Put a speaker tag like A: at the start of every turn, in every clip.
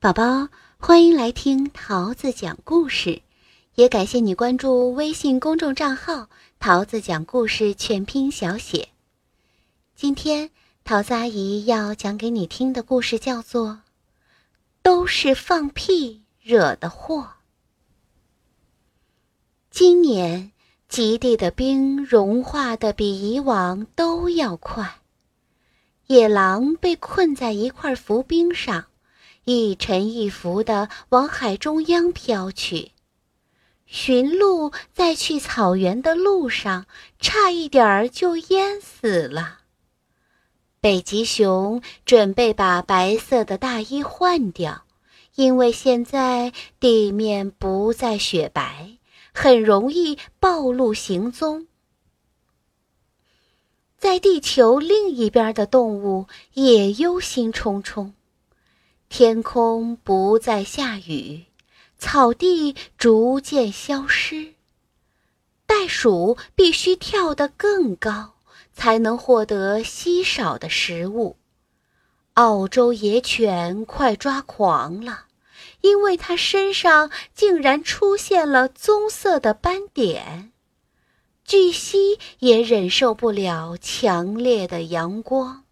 A: 宝宝，欢迎来听桃子讲故事，也感谢你关注微信公众账号“桃子讲故事全拼小写”。今天桃子阿姨要讲给你听的故事叫做《都是放屁惹的祸》。今年极地的冰融化的比以往都要快，野狼被困在一块浮冰上。一沉一浮地往海中央飘去，驯鹿在去草原的路上，差一点儿就淹死了。北极熊准备把白色的大衣换掉，因为现在地面不再雪白，很容易暴露行踪。在地球另一边的动物也忧心忡忡。天空不再下雨，草地逐渐消失。袋鼠必须跳得更高，才能获得稀少的食物。澳洲野犬快抓狂了，因为它身上竟然出现了棕色的斑点。巨蜥也忍受不了强烈的阳光。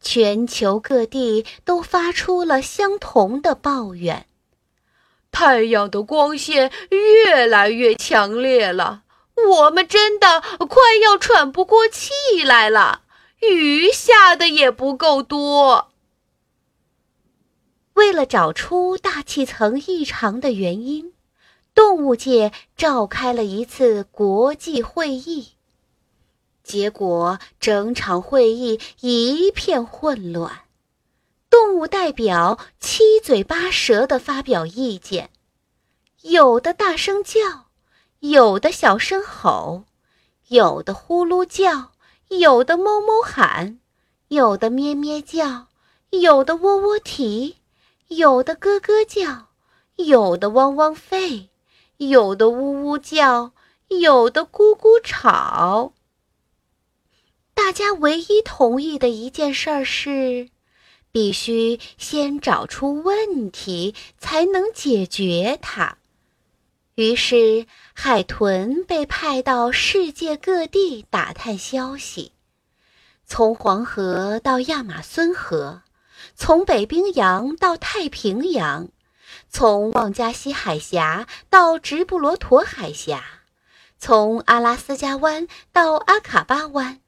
A: 全球各地都发出了相同的抱怨：
B: 太阳的光线越来越强烈了，我们真的快要喘不过气来了。雨下的也不够多。
A: 为了找出大气层异常的原因，动物界召开了一次国际会议。结果，整场会议一片混乱。动物代表七嘴八舌地发表意见，有的大声叫，有的小声吼，有的呼噜叫，有的哞哞喊，有的咩咩叫，有的喔喔啼，有的咯咯叫，有的汪汪吠，有的呜呜叫，有的咕咕吵。大家唯一同意的一件事是，必须先找出问题，才能解决它。于是，海豚被派到世界各地打探消息，从黄河到亚马孙河，从北冰洋到太平洋，从旺加西海峡到直布罗陀海峡，从阿拉斯加湾到阿卡巴湾。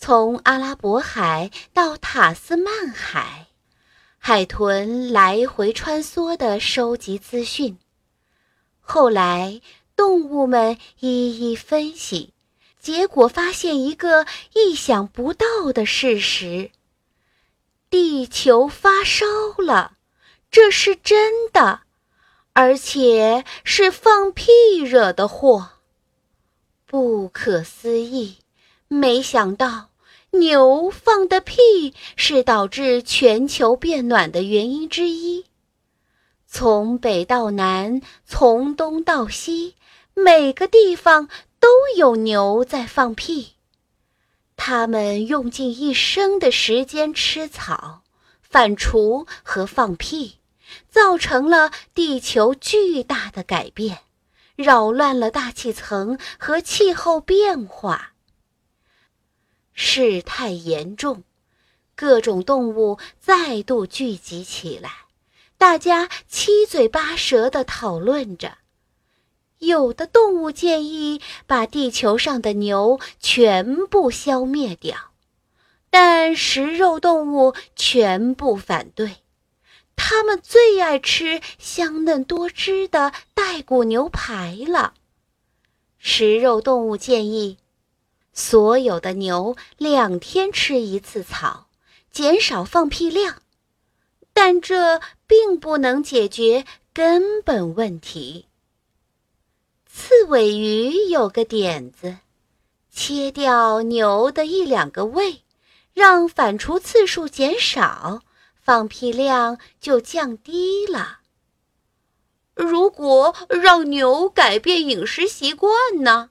A: 从阿拉伯海到塔斯曼海，海豚来回穿梭地收集资讯。后来，动物们一一分析，结果发现一个意想不到的事实：地球发烧了，这是真的，而且是放屁惹的祸。不可思议。没想到，牛放的屁是导致全球变暖的原因之一。从北到南，从东到西，每个地方都有牛在放屁。它们用尽一生的时间吃草、反刍和放屁，造成了地球巨大的改变，扰乱了大气层和气候变化。事态严重，各种动物再度聚集起来，大家七嘴八舌地讨论着。有的动物建议把地球上的牛全部消灭掉，但食肉动物全部反对，它们最爱吃香嫩多汁的带骨牛排了。食肉动物建议。所有的牛两天吃一次草，减少放屁量，但这并不能解决根本问题。刺尾鱼有个点子，切掉牛的一两个胃，让反刍次数减少，放屁量就降低了。
B: 如果让牛改变饮食习惯呢？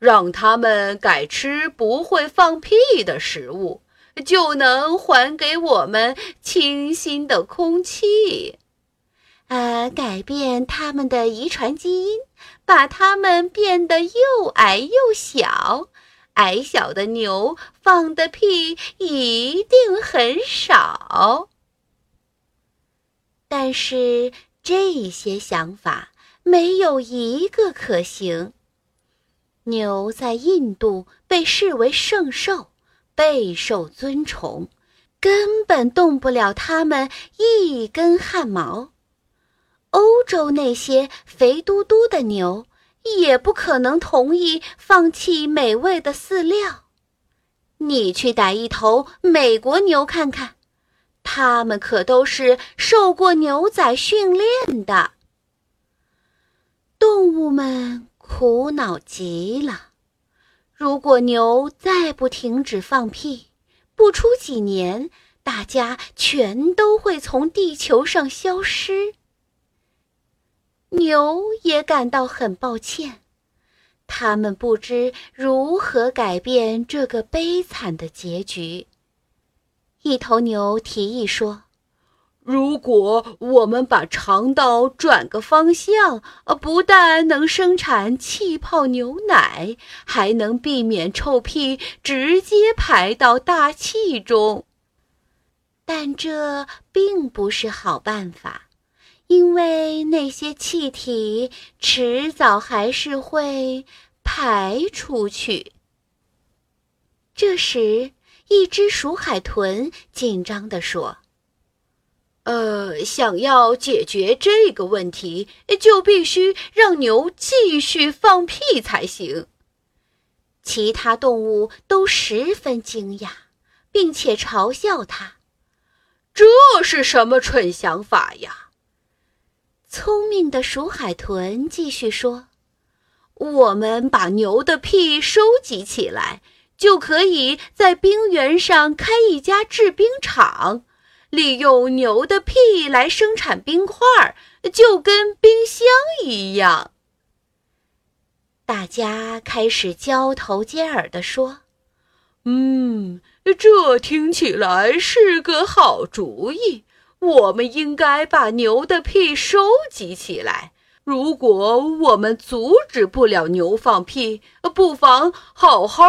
B: 让他们改吃不会放屁的食物，就能还给我们清新的空气。
A: 呃，改变他们的遗传基因，把它们变得又矮又小。矮小的牛放的屁一定很少。但是这些想法没有一个可行。牛在印度被视为圣兽，备受尊崇，根本动不了它们一根汗毛。欧洲那些肥嘟嘟的牛也不可能同意放弃美味的饲料。你去逮一头美国牛看看，它们可都是受过牛仔训练的。动物们苦恼极了。如果牛再不停止放屁，不出几年，大家全都会从地球上消失。牛也感到很抱歉，他们不知如何改变这个悲惨的结局。一头牛提议说：“
B: 如果我们把肠道转个方向，呃，不但能生产气泡牛奶，还能避免臭屁直接排到大气中。
A: 但这并不是好办法。”因为那些气体迟早还是会排出去。这时，一只鼠海豚紧张地说：“
B: 呃，想要解决这个问题，就必须让牛继续放屁才行。”
A: 其他动物都十分惊讶，并且嘲笑他：“
B: 这是什么蠢想法呀！”
A: 聪明的鼠海豚继续说：“
B: 我们把牛的屁收集起来，就可以在冰原上开一家制冰厂，利用牛的屁来生产冰块，就跟冰箱一样。”
A: 大家开始交头接耳地说：“
B: 嗯，这听起来是个好主意。”我们应该把牛的屁收集起来。如果我们阻止不了牛放屁，不妨好好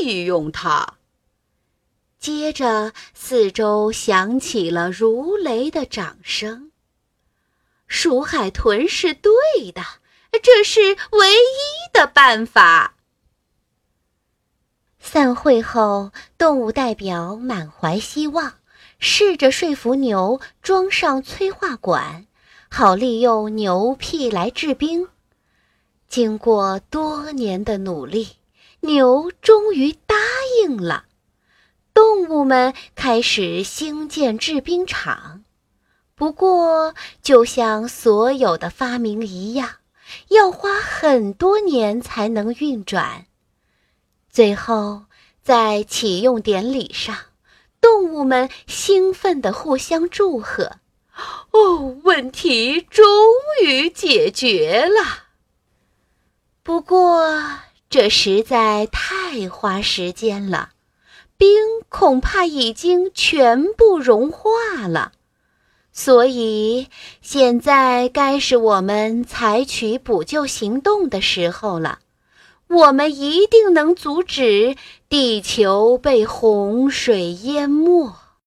B: 利用它。
A: 接着，四周响起了如雷的掌声。鼠海豚是对的，这是唯一的办法。散会后，动物代表满怀希望。试着说服牛装上催化管，好利用牛屁来制冰。经过多年的努力，牛终于答应了。动物们开始兴建制冰厂。不过，就像所有的发明一样，要花很多年才能运转。最后，在启用典礼上。动物们兴奋地互相祝贺，
B: 哦，问题终于解决了。
A: 不过这实在太花时间了，冰恐怕已经全部融化了，所以现在该是我们采取补救行动的时候了。我们一定能阻止地球被洪水淹没。